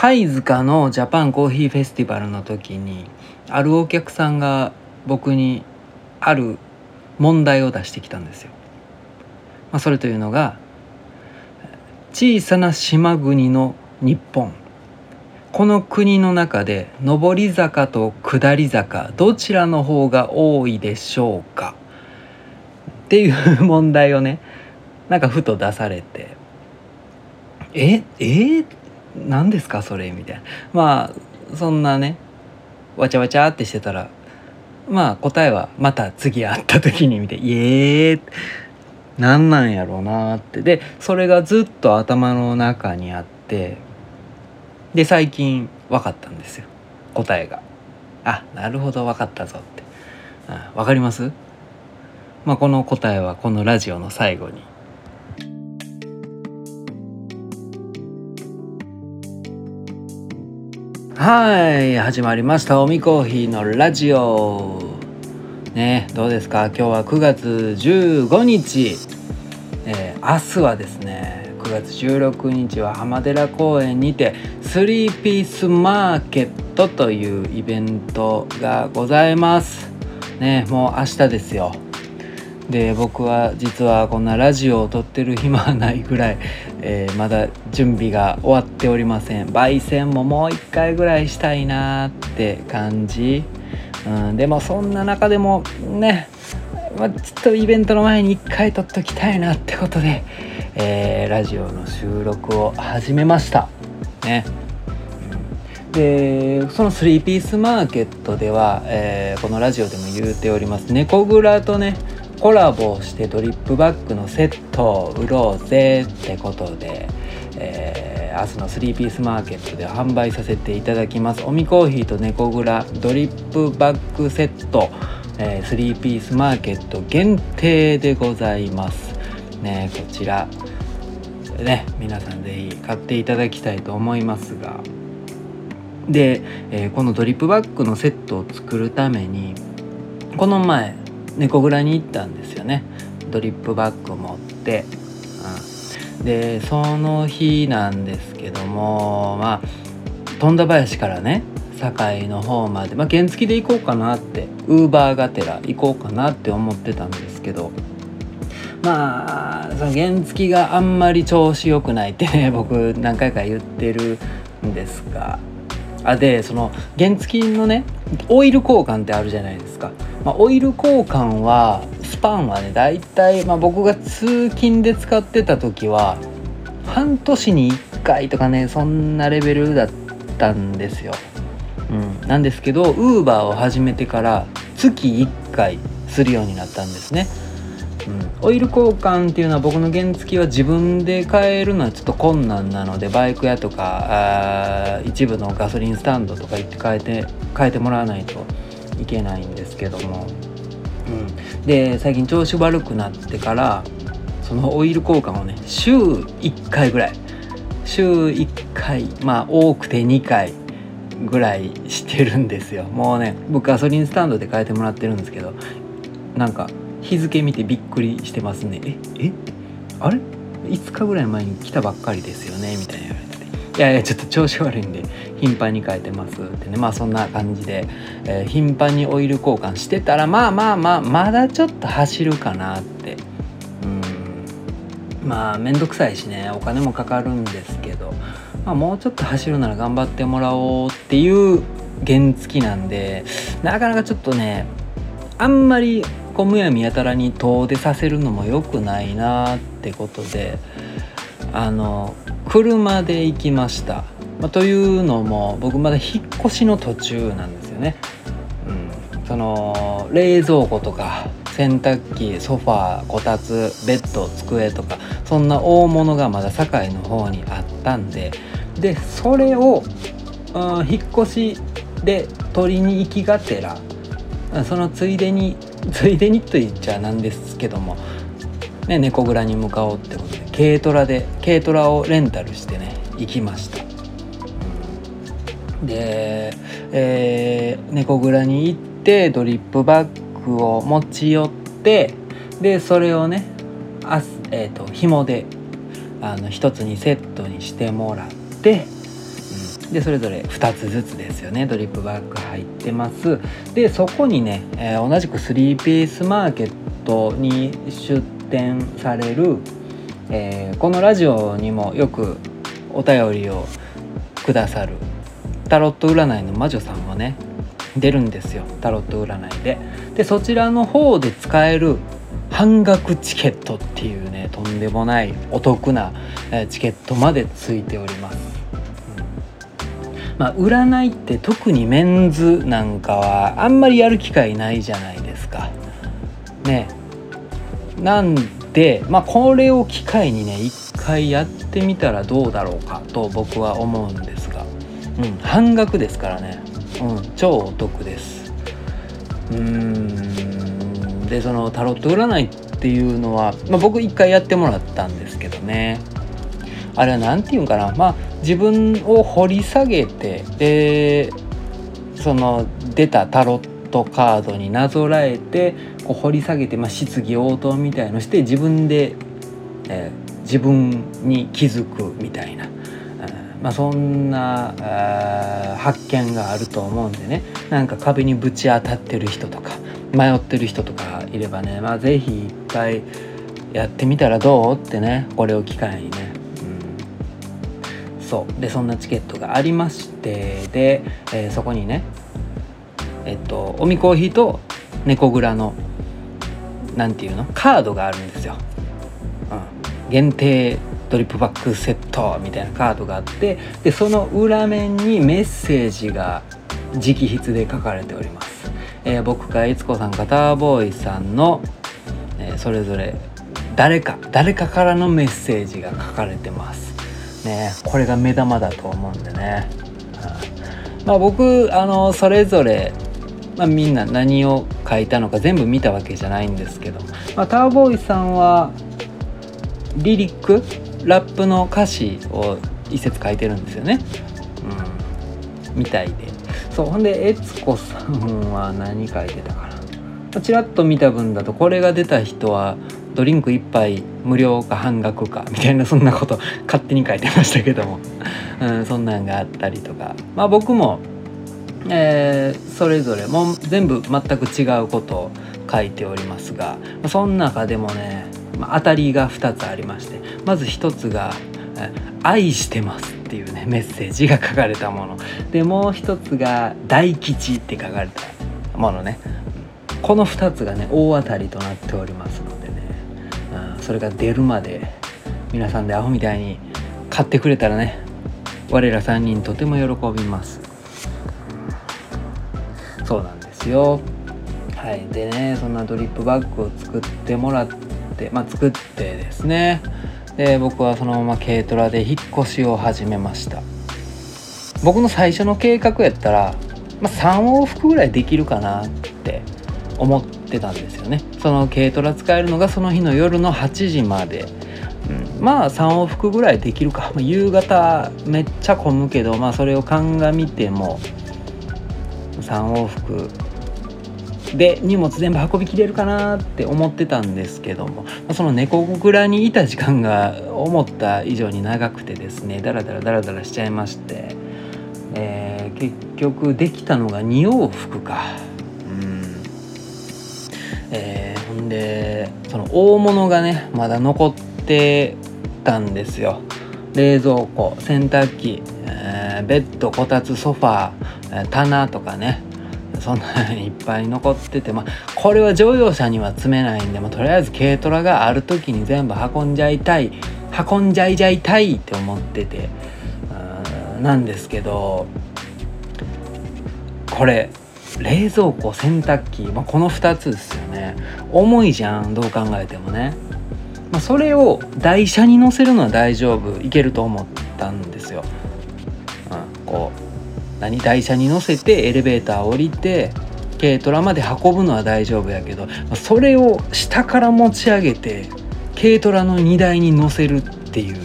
貝塚のジャパンコーヒーフェスティバルの時にあるお客さんが僕にある問題を出してきたんですよ。まあ、それというのが小さな島国の日本。この国の中で上り坂と下り坂どちらの方が多いでしょうか？っていう問題をねなんかふと出されて「え？え？何ですかそれ?」みたいなまあそんなねわちゃわちゃってしてたらまあ答えはまた次会った時に見て「イエー何なんやろうな」ってでそれがずっと頭の中にあってで最近分かったんですよ答えが。あなるほど分かったぞって。あ分かります？まあこの答えはこのラジオの最後にはい始まりましたおみコーヒーのラジオ。ねどうですか？今日は9月15日、えー、明日はですね9月16日は浜寺公園にて3ピースマーケットというイベントがございます。ねもう明日ですよ。で僕は実はこんなラジオを撮ってる暇はないぐらい、えー、まだ準備が終わっておりません。焙煎ももう一回ぐらいしたいなって感じ、うん、でもそんな中でもね、まあ、ちょっとイベントの前に一回撮っときたいなってことで、えー、ラジオの収録を始めました。ね。でその3ピースマーケットでは、えー、このラジオでも言うております。猫蔵とねコラボしてドリップバッグのセットを売ろうぜってことで、えー、明日の3ピースマーケットで販売させていただきます。おみコーヒーと猫蔵ドリップバッグセット、えー、3ピースマーケット限定でございます。ねこちらね皆さん是非買っていただきたいと思いますが。で、えー、このドリップバッグのセットを作るためにこの前猫蔵に行ったんですよね。ドリップバッグ持って、うん、でその日なんですけどもまあ富田林からね堺の方まで、まあ、原付で行こうかなってウーバーがてら行こうかなって思ってたんですけどまあその原付があんまり調子良くないってね 僕何回か言ってるんですが。あでその原付のねオイル交換ってあるじゃないですか。まあ、オイル交換はスパンはね大体、まあ、僕が通勤で使ってた時は半年に1回とかねそんなレベルだったんですよ。うん、なんですけどウーバーを始めてから月1回するようになったんですね。うん、オイル交換っていうのは僕の原付は自分で買えるのはちょっと困難なのでバイク屋とかあ一部のガソリンスタンドとか行って変えて変えてもらわないといけないんですけども、うん、で最近調子悪くなってからそのオイル交換をね週1回ぐらい。週1回まあ多くて2回ぐらいしてるんですよ。もうね僕ガソリンスタンドで変えてもらってるんですけどなんか日付見てびっくりしてますね。ええ？あれ？5日ぐらい前に来たばっかりですよねみたいないやいやちょっと調子悪いんで頻繁に変えてます。ってねまあそんな感じで、えー、頻繁にオイル交換してたらまあまあまあまだちょっと走るかなって。うん。まあ面倒くさいしねお金もかかるんですけど、まあ、もうちょっと走るなら頑張ってもらおうっていう原付なんでなかなかちょっとねあんまりこうむやみやたらに遠出させるのも良くないなってことであの車で行きました。まあ、というのも僕まだ引っ越しの途中なんですよね。うん、その冷蔵庫とか洗濯機ソファーこたつベッド机とかそんな大物がまだ堺の方にあったんで。でそれを、うん、引っ越しで取りに行きがてらそのついでについでにと言っちゃなんですけども、ね、猫蔵に向かおうってことで。軽トラで軽トラをレンタルしてね行きました。で、えー、猫蔵に行ってドリップバッグを持ち寄ってでそれをねあ、えーと、紐であの一つにセットにしてもらって、でそれぞれ2つずつですよねドリップバッグ入ってます。でそこにね、えー、同じく3ピースマーケットに出店される、えー、このラジオにもよくお便りをくださるタロット占いの魔女さんもね出るんですよタロット占いで。でそちらの方で使える半額チケットっていうねとんでもないお得なチケットまでついております、うん、まあ占いって特にメンズなんかはあんまりやる機会ないじゃないですか。ね。なんでまあこれを機会にね一回やってみたらどうだろうかと僕は思うんですが、うん、半額ですからね、うん、超お得です。うーんでそのタロット占いっていうのは、まあ、僕一回やってもらったんですけどね。あれは何て言うんかなまあ自分を掘り下げてでその出たタロットカードになぞらえて掘り下げて、まあ、質疑応答みたいのして自分で、えー、自分に気づくみたいな、まあ、そんな発見があると思うんでね。なんか壁にぶち当たってる人とか迷ってる人とかいればね、まあ、是非一回やってみたらどうってねこれを機会にね、そう。でそんなチケットがありましてで、えー、そこにねえっとおみコーヒーと猫蔵の何て言うの？カードがあるんですよ、うん、限定ドリップバッグセットみたいなカードがあってでその裏面にメッセージが直筆で書かれております、えー、僕か悦子さんかターボーイさんの、えー、それぞれ誰か誰かからのメッセージが書かれてます。ねこれが目玉だと思うんでね、うん、まあ僕あのそれぞれまあ、みんな何を書いたのか全部見たわけじゃないんですけど、まあ、ターボーイさんはリリックラップの歌詞を一節書いてるんですよね。うん、みたいで。そうほんで悦子さんは何書いてたかな。ちらっと見た分だとこれが出た人はドリンク1杯無料か半額かみたいなそんなこと勝手に書いてましたけども、うん、そんなんがあったりとか。まあ僕も、えー、それぞれも全部全く違うことを書いておりますがその中でもね、当たりが2つありましてまず1つが「愛してます」っていうねメッセージが書かれたもの。でもう1つが「大吉」って書かれたものね。この2つがね大当たりとなっておりますのでね、うん、それが出るまで皆さんでアホみたいに買ってくれたらね我ら3人とても喜びます。そうなんですよ。はい。でねそんなドリップバッグを作ってもらって、まあ、作ってですね。で僕はそのまま軽トラで引っ越しを始めました。僕の最初の計画やったら、まあ、3往復ぐらいできるかなって思ってたんですよね。その軽トラ使えるのがその日の夜の8時まで、うん、まあ3往復ぐらいできるか、まあ、夕方めっちゃ混むけどまあそれを鑑みても3往復で荷物全部運びきれるかなって思ってたんですけども。その猫蔵にいた時間が思った以上に長くてですねダラダラダラダラしちゃいまして、えー、結局できたのが2往復か。うん。えー、ほんでその大物がねまだ残ってたんですよ。冷蔵庫洗濯機、ベッドこたつソファー棚とかね。そんなに いっぱい残ってて。まあこれは乗用車には積めないんで、まあ、とりあえず軽トラがある時に全部運んじゃいたい運んじゃいじゃいたいって思ってて。なんですけどこれ冷蔵庫洗濯機、まあ、この2つですよね。重いじゃんどう考えてもね、まあ、それを台車に乗せるのは大丈夫いけると思ったんですよ、こう何台車に乗せてエレベーター降りて軽トラまで運ぶのは大丈夫やけどそれを下から持ち上げて軽トラの荷台に乗せるっていう。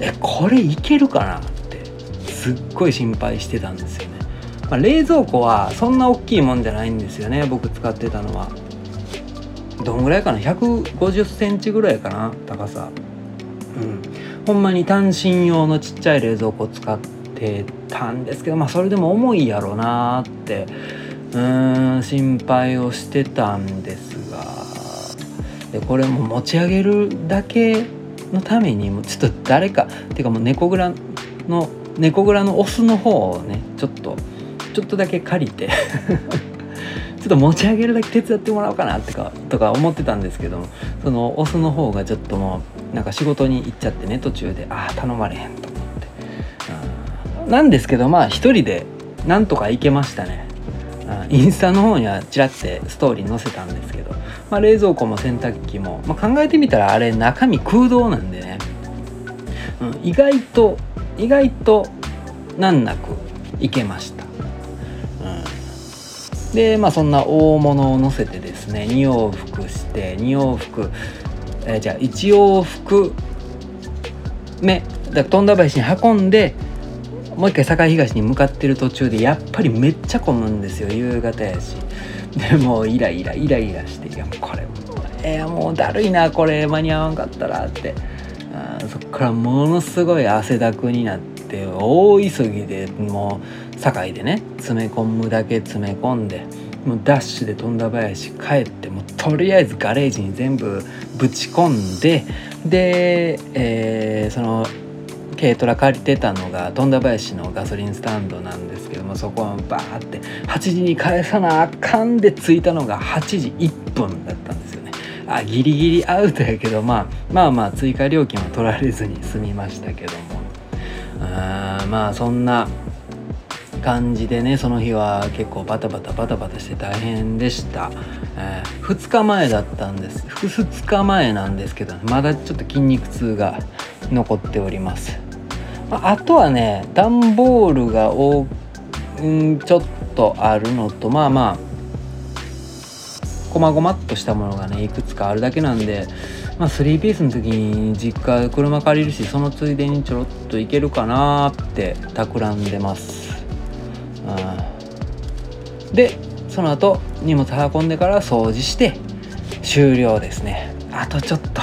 えこれいけるかなってすっごい心配してたんですよね、まあ、冷蔵庫はそんな大きいもんじゃないんですよね僕使ってたのは。どんぐらいかな？150センチぐらいかな高さ。うん。ほんまに単身用のちっちゃい冷蔵庫使っててたんですけどまあそれでも重いやろなってうーん心配をしてたんですがでこれも持ち上げるだけのためにもちょっと誰かっていうかもう猫蔵の猫蔵のオスの方をねちょっとちょっとだけ借りて ちょっと持ち上げるだけ手伝ってもらおうかなってかとか思ってたんですけどそのオスの方がちょっともうなんか仕事に行っちゃってね途中でああ頼まれへんってなんですけどまあ一人でなんとか行けましたね。インスタの方にはちらってストーリー載せたんですけど、まあ、冷蔵庫も洗濯機も、まあ、考えてみたらあれ中身空洞なんでね、うん、意外と意外と難なくいけました、うん、でまあそんな大物を乗せてですね2往復して2往復、え、じゃあ1往復目。だ富田林に運んでもう一回堺東に向かってる途中でやっぱりめっちゃ混むんですよ夕方やし。でもうイライライライラしていやもうこれえー、もうだるいなこれ間に合わんかったらって。あそっからものすごい汗だくになって大急ぎでもう堺でね詰め込むだけ詰め込んでもうダッシュで富田林帰ってもうとりあえずガレージに全部ぶち込んでで、えー、その軽トラ借りてたのが富田林のガソリンスタンドなんですけどもそこはバーって8時に返さなあかんで着いたのが8時1分だったんですよね。あギリギリアウトやけど、まあ、まあまあ追加料金は取られずに済みましたけども。あまあそんな感じでねその日は結構バタバタバタバタして大変でした、えー、2日前だったんです。2日前なんですけどまだちょっと筋肉痛が残っております。あとはね段ボールがお、うん、ちょっとあるのとまあまあこまごまっとしたものがねいくつかあるだけなんでまあ3ピースの時に実家車借りるしそのついでにちょろっといけるかなって企んでます、うん、でその後荷物運んでから掃除して終了ですね。あとちょっと。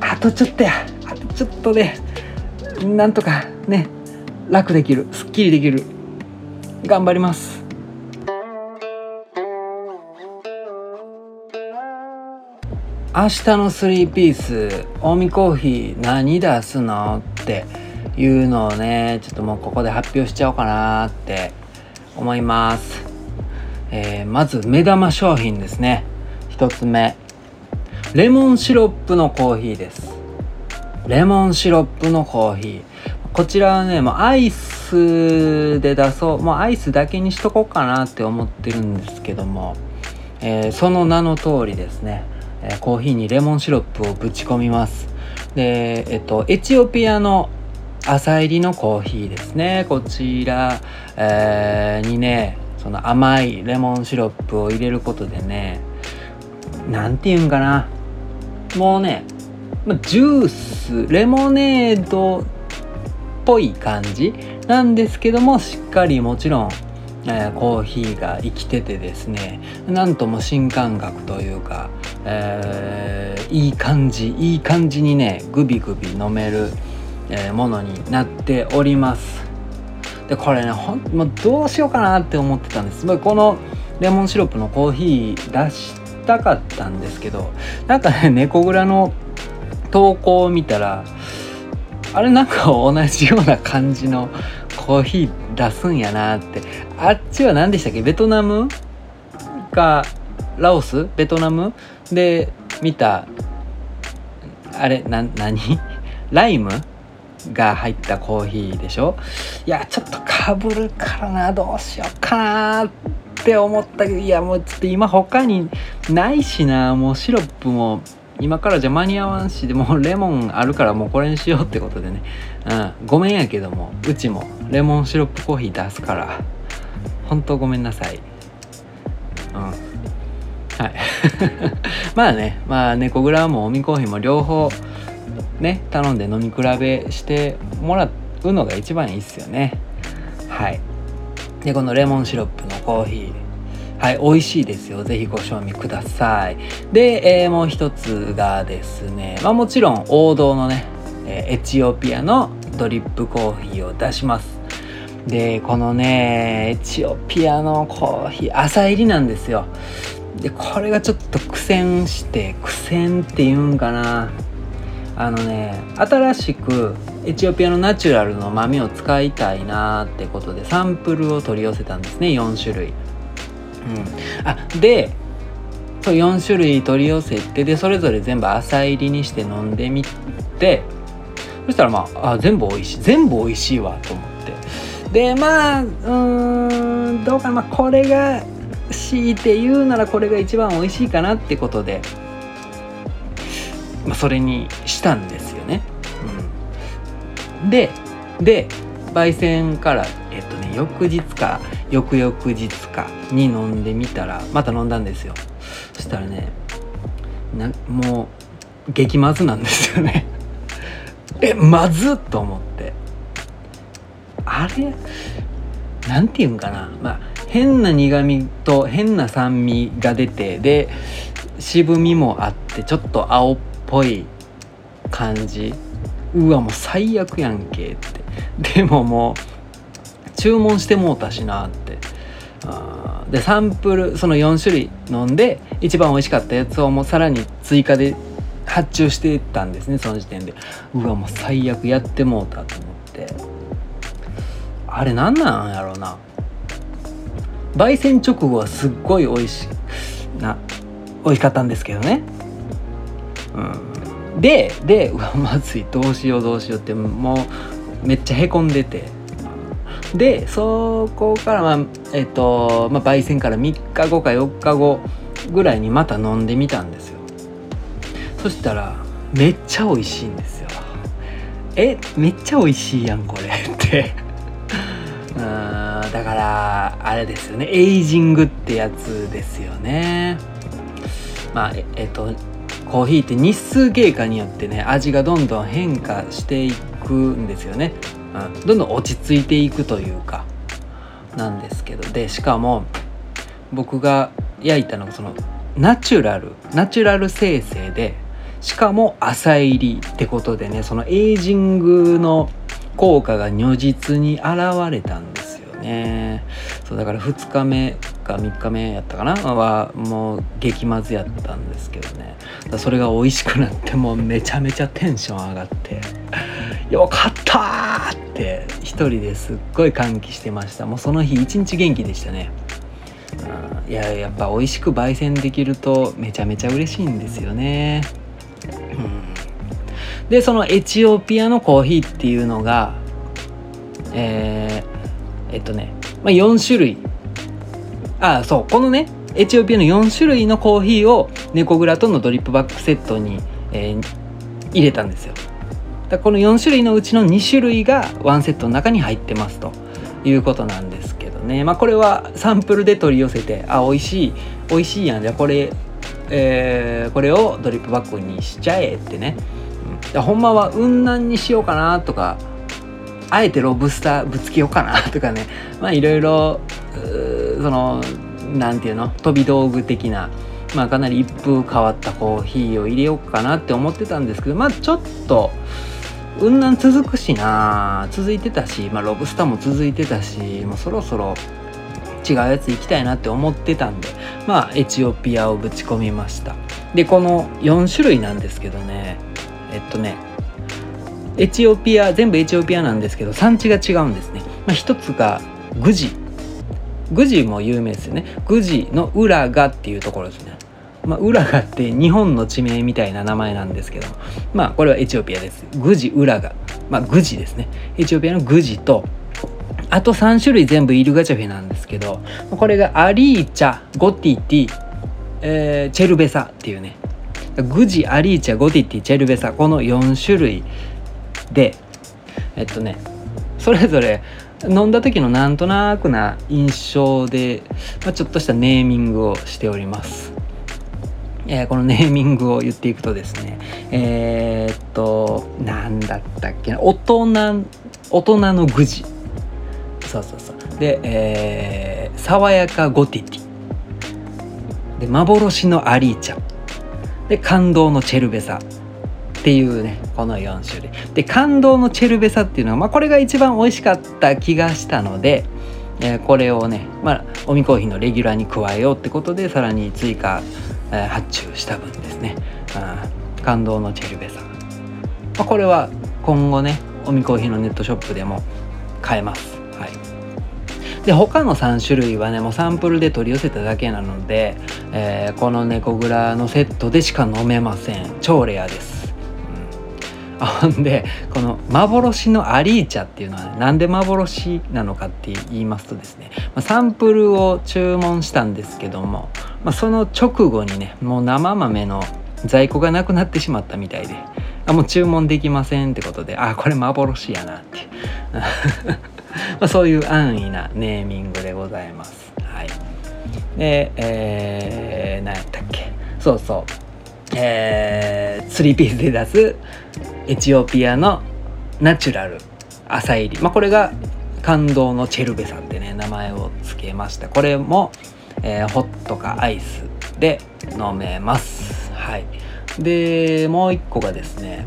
あとちょっとや。あとちょっとで。なんとかね楽できるすっきりできる頑張ります。明日の3ピース近江コーヒー何出すのっていうのをねちょっともうここで発表しちゃおうかなって思います、えー、まず目玉商品ですね。1つ目。レモンシロップのコーヒーです。レモンシロップのコーヒー。こちらはねもうアイスで出そう。もうアイスだけにしとこうかなって思ってるんですけども、えー、その名の通りですね。えコーヒーにレモンシロップをぶち込みます。でえっとエチオピアの朝入りのコーヒーですね。こちら、えー、にねその甘いレモンシロップを入れることでね何て言うんかな。もうねまジュースレモネードっぽい感じなんですけどもしっかりもちろんえー、コーヒーが生きててですねなんとも新感覚というか、えー、いい感じいい感じにねグビグビ飲める、えー、ものになっております。でこれねほんもうどうしようかなって思ってたんです。このレモンシロップのコーヒー出したかったんですけどなんかね猫蔵の投稿を見たらあれなんか同じような感じのコーヒー出すんやなって。あっちは何でしたっけ？ベトナム？かラオス？ベトナム？で見たあれな何？ライム？が入ったコーヒーでしょ？いやちょっとかぶるからな。どうしようかなって思ったけどいやもうちょっと今他にないしな。もうシロップも今からじゃ間に合わんしでもレモンあるからもうこれにしようってことでね、うん、ごめんやけどもうちもレモンシロップコーヒー出すから本当ごめんなさい。うん。はい。まあねまあ猫グラもおみコーヒーも両方ね頼んで飲み比べしてもらうのが一番いいっすよね。はい。でこのレモンシロップのコーヒー。はい、美味しいですよ。ぜひご賞味ください。で、えー、もう一つがですね、まあもちろん王道のね、えエチオピアのドリップコーヒーを出します。でこのねエチオピアのコーヒー朝入りなんですよでこれがちょっと苦戦して苦戦っていうんかなあのね新しくエチオピアのナチュラルの豆を使いたいなってことでサンプルを取り寄せたんですね4種類、あでそう4種類取り寄せてでそれぞれ全部朝入りにして飲んでみてそしたらまああ全部美味しい。全部美味しいわと思って。でまあうんどうかな、まあ、これが強いて言うならこれが一番美味しいかなってことで、まあ、それにしたんですよね。うん、でで焙煎からえっとね翌日か翌々日かに飲んでみたらまた飲んだんですよ。そしたらねなもう激まずなんですよね。えまずっと思って。あれ？なんていうんかな。まあ変な苦みと変な酸味が出てで渋みもあってちょっと青っぽい感じ。うわもう最悪やんけって。でももう注文してもうたしなって。でサンプルその4種類飲んで一番美味しかったやつをもうさらに追加で発注してたんですねその時点で。うわもう最悪やってもうたと思って。あれ何なんやろうな。焙煎直後はすっごい美味しな美味しかったんですけどね。うん。ででうわまずい。どうしようどうしようってもうめっちゃへこんでてでそこからまあえっと、まあ、焙煎から3日後か4日後ぐらいにまた飲んでみたんですよ。そしたらめっちゃ美味しいんですよ。えめっちゃ美味しいやんこれ。って。うんだからあれですよね。エイジングってやつですよね。まあええっとコーヒーって日数経過によってね味がどんどん変化していくんですよね。どんどん落ち着いていくというかなんですけど。でしかも僕が焼いたのがそのナチュラルナチュラル生成でしかも朝入りってことでねそのエイジングの効果が如実に現れたんですよね。そうだから2日目か3日目やったかなはもう激まずやったんですけどね。それが美味しくなってもうめちゃめちゃテンション上がって。よかったって一人ですっごい歓喜してました。もうその日一日元気でしたね。いややっぱ美味しく焙煎できるとめちゃめちゃ嬉しいんですよね、うん、でそのエチオピアのコーヒーっていうのがえー、えっとね、まあ、4種類。あそうこのねエチオピアの4種類のコーヒーを猫グラとのドリップバックセットに、えー、入れたんですよ。だこの4種類のうちの2種類がワンセットの中に入ってますということなんですけどね。まあこれはサンプルで取り寄せてあ美味しい美味しいやん。じゃあこれ、えー、これをドリップバッグにしちゃえってね、うん、ほんまは雲南にしようかなとかあえてロブスターぶつけようかなとかね。まあいろいろその何て言うの？飛び道具的なまあかなり一風変わったコーヒーを入れようかなって思ってたんですけどまあちょっと雲南続くしな。続いてたし、まあ、ロブスターも続いてたしもうそろそろ違うやつ行きたいなって思ってたんでまあエチオピアをぶち込みました。でこの4種類なんですけどね。えっとねエチオピア全部エチオピアなんですけど産地が違うんですね、まあ、一つがグジ。グジも有名ですよね。グジの裏がっていうところですね。まあ、ウラガって日本の地名みたいな名前なんですけどまあこれはエチオピアです。グジウラガまあグジですね。エチオピアのグジとあと3種類全部イルガチャフェなんですけどこれがアリーチャゴティティ、えー、チェルベサっていうね。グジアリーチャゴティティチェルベサこの4種類でえっとねそれぞれ飲んだ時のなんとなくな印象で、まあ、ちょっとしたネーミングをしております。えー、このネーミングを言っていくとですねえー、っと何だったっけな大人大人のグジそうそうそう。で、えー、爽やかゴティティで幻のアリーチャ。で感動のチェルベサ。っていうねこの4種類。で感動のチェルベサっていうのは、まあ、これが一番美味しかった気がしたので、えー、これをね、まあ、おみコーヒーのレギュラーに加えようってことでさらに追加、発注した分ですね、うん、感動のチェルベサ、まあ、これは今後ねおみコーヒーのネットショップでも買えます。はい。で他の3種類はねもうサンプルで取り寄せただけなので、えー、この猫蔵のセットでしか飲めません。超レアです、うん、ほんでこの幻のアリーチャっていうのは、ね、なんで幻なのかって言いますとですね、サンプルを注文したんですけども、まあ、その直後にねもう生豆の在庫がなくなってしまったみたいであもう注文できませんってことであこれ幻やなって。まあ、そういう安易なネーミングでございます。はい、で、えー、何やったっけ？そうそう、えー、3ピースで出すエチオピアのナチュラル朝入り、まあ、これが感動のチェルベさんってね名前を付けました。これも、えー、ホットかアイスで飲めます。はい。でもう一個がですね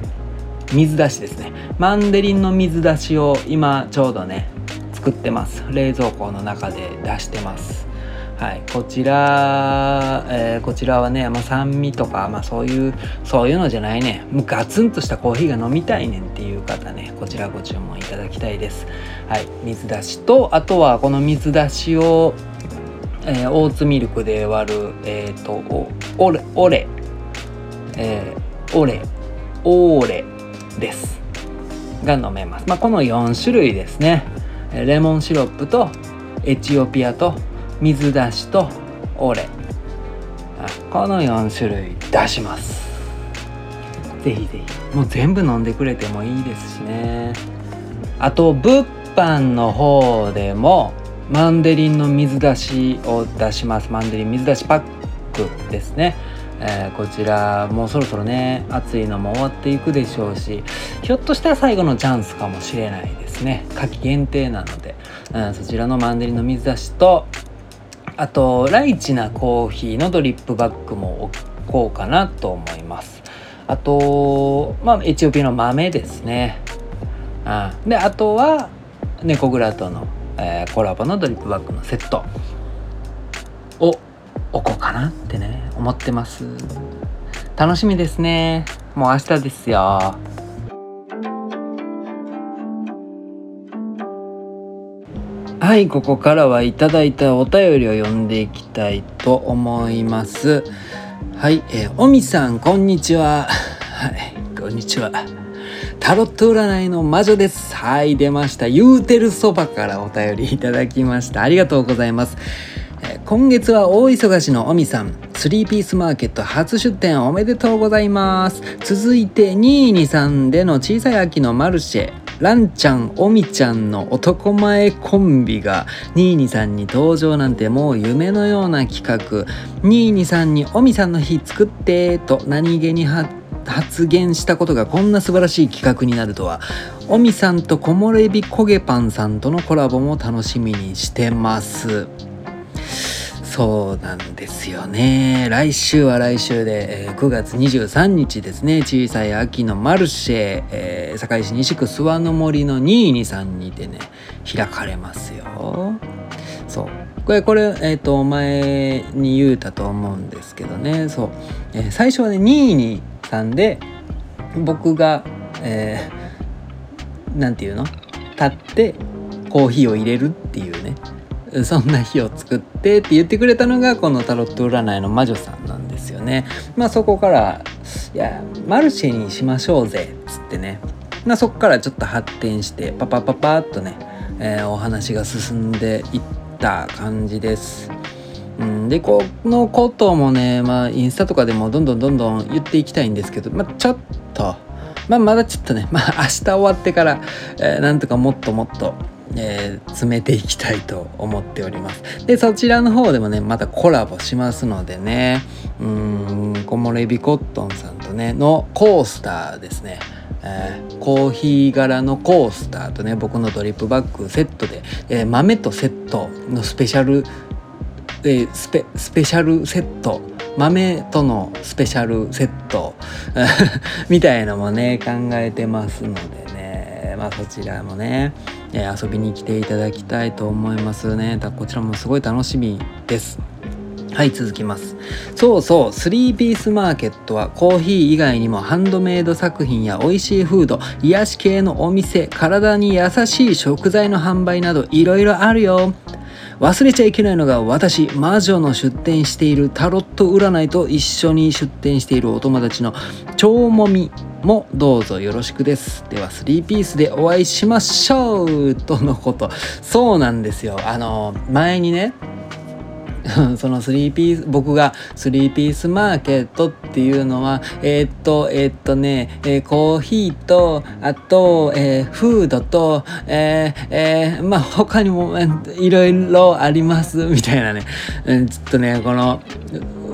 水出しですね。マンデリンの水出しを今ちょうどね作ってます。冷蔵庫の中で出してます。はい。こちら、えー、こちらはね、まあ、酸味とか、まあ、そういうそういうのじゃないね。もうガツンとしたコーヒーが飲みたいねんっていう方ねこちらご注文いただきたいです。はい。水出しとあとはこの水出しをえー、オーツミルクで割る、えっ、ー、とオレオレ、えー、オレ。オーレです。が飲めます、まあ、この4種類ですね。レモンシロップとエチオピアと水出しとオレ。この4種類出します。ぜひぜひ。もう全部飲んでくれてもいいですしね。あと物販の方でもマンデリンの水出しを出します。マンデリン水出しパックですね。えー、こちらもうそろそろね暑いのも終わっていくでしょうしひょっとしたら最後のチャンスかもしれないですね。夏季限定なので、うん、そちらのマンデリンの水出しとあとライチなコーヒーのドリップバッグも置こうかなと思います。あとまあエチオピアの豆ですね、うん、であとは猫グラとの、えー、コラボのドリップバッグのセット。を置こうかなってね思ってます。楽しみですね。もう明日ですよ。はいここからはいただいたお便りを読んでいきたいと思います。はい、えー、おみさんこんにちは。はいこんにちは。タロット占いの魔女です。はい出ました。言うてるそばからお便りいただきました。ありがとうございます。今月は大忙しのおみさん3ピースマーケット初出店おめでとうございます。続いて223での小さい秋のマルシェランちゃん、おみちゃんの男前コンビが223に登場なんてもう夢のような企画。223におみさんの日作ってと何気に発言したことがこんな素晴らしい企画になるとはおみさんと木漏れ日焦げパンさんとのコラボも楽しみにしてますそうなんですよね。来週は来週で、えー、9月23日ですね。小さい秋のマルシェ、えー、堺市西区諏訪の森の223にてね、開かれますよ。そう。これ、これ、えっ、ー、と、前に言うたと思うんですけどね。そう。えー、最初はね、223で、僕が、えー、ていうの？立ってコーヒーを入れるっていうね。そんな日を作ってって言ってくれたのがこのタロット占いの魔女さんなんですよね。まあそこから「いやマルシェにしましょうぜ」っつってね、まあ、そこからちょっと発展してパパパパッとね、えー、お話が進んでいった感じです。うん、でこのこともね、まあ、インスタとかでもどんどんどんどん言っていきたいんですけど、まあ、ちょっと、まあ、まだちょっとね、まあ、明日終わってから、えー、なんとかもっともっとえー、詰めていきたいと思っております。で、そちらの方でもね、またコラボしますのでね、うん、木漏れ日コットンさんとね、のコースターですね。え、コーヒー柄のコースターとね、僕のドリップバッグセットで、えー、豆とセットのスペシャル、スペスペシャルセット。豆とのスペシャルセット。みたいのもね考えてますのでね。まあそちらもね、遊びに来ていただきたいと思いますね。こちらもすごい楽しみです。はい続きます。そうそう3ピースマーケットはコーヒー以外にもハンドメイド作品や美味しいフード癒し系のお店体に優しい食材の販売などいろいろあるよ。忘れちゃいけないのが私魔女の出店しているタロット占いと一緒に出店しているお友達の超もみもどうぞよろしくです。では3ピースでお会いしましょうとのこと。そうなんですよ。あの前にね その3ピース僕が3ピースマーケットっていうのはえー、っとえー、っとね、えー、コーヒーとあと、えフードとええまあ他にもいろいろあります みたいなね。ちょっとねこの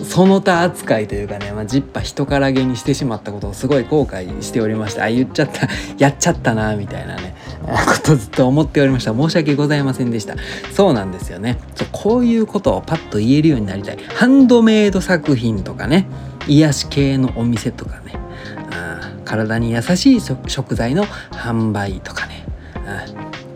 その他扱いというかね、まあ、ジッパ人からげにしてしまったことをすごい後悔しておりましたあ言っちゃったやっちゃったなみたいなね。ことずっと思っておりました。申し訳ございませんでした。そうなんですよね。そうこういうことをパッと言えるようになりたい。ハンドメイド作品とかね。癒し系のお店とかね。体に優しい食材の販売とかね。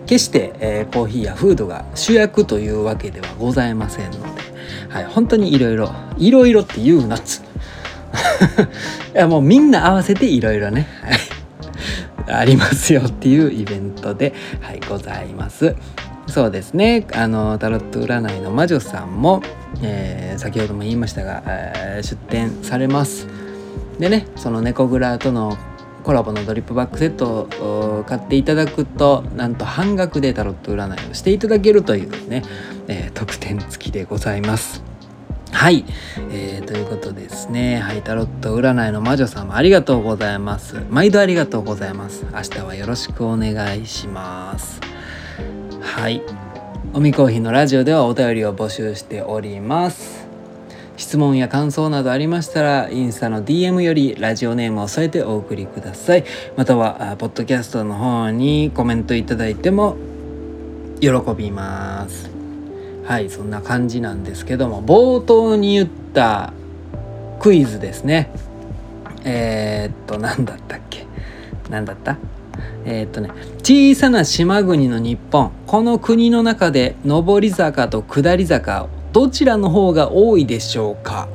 決して、えー、コーヒーやフードが主役というわけではございませんので。はい、本当にいろいろいろいろって言うなっつ。いやもうみんな合わせていろいろね、ありますよっていうイベントで、はい、ございます。そうですね。あのタロット占いの魔女さんも、えー、先ほども言いましたが、えー、出店されます。でねその猫蔵とのコラボのドリップバックセットを買っていただくとなんと半額でタロット占いをしていただけるというね、えー、特典付きでございます。はい、えー、ということですね。はいタロット占いの魔女様ありがとうございます。毎度ありがとうございます。明日はよろしくお願いします。はい。おみコーヒーのラジオではお便りを募集しております。質問や感想などありましたらインスタの DM よりラジオネームを添えてお送りください。またはポッドキャストの方にコメントいただいても喜びます。はいそんな感じなんですけども冒頭に言ったクイズですね。えー、っと何だったっけ？何だった？えー、っとね小さな島国の日本。この国の中で上り坂と下り坂どちらの方が多いでしょうか？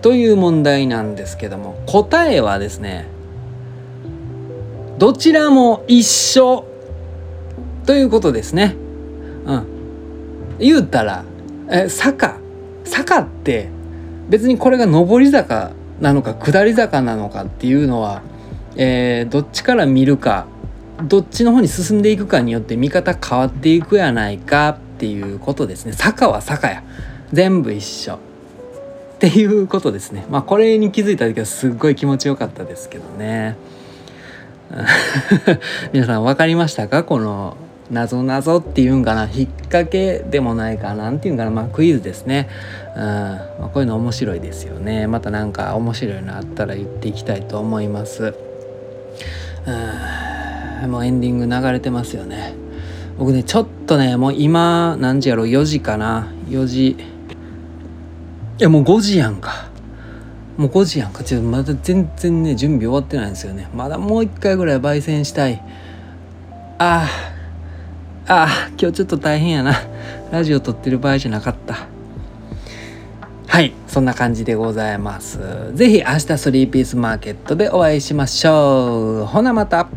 という問題なんですけども答えはですねどちらも一緒。ということですね。言うたらえ坂。坂って別にこれが上り坂なのか下り坂なのかっていうのは、えー、どっちから見るかどっちの方に進んでいくかによって見方変わっていくやないかっていうことですね。坂は坂や。全部一緒。っていうことですね。まあこれに気づいた時はすっごい気持ちよかったですけどね。皆さん分かりましたか？この謎謎っていうんかな。引っ掛けでもないかな。んていうんかな。まあクイズですね。うん、ま、こういうの面白いですよね。また何か面白いのあったら言っていきたいと思います。うん。もうエンディング流れてますよね。僕ねちょっとねもう今何時やろ4時かな。4時。いやもう5時やんか。もう5時やんか。ちょっとまだ全然ね準備終わってないんですよね。まだもう一回ぐらい焙煎したい。あああ今日ちょっと大変やな。ラジオ撮ってる場合じゃなかった。はいそんな感じでございます。是非明日スリーピースマーケットでお会いしましょう。ほなまた。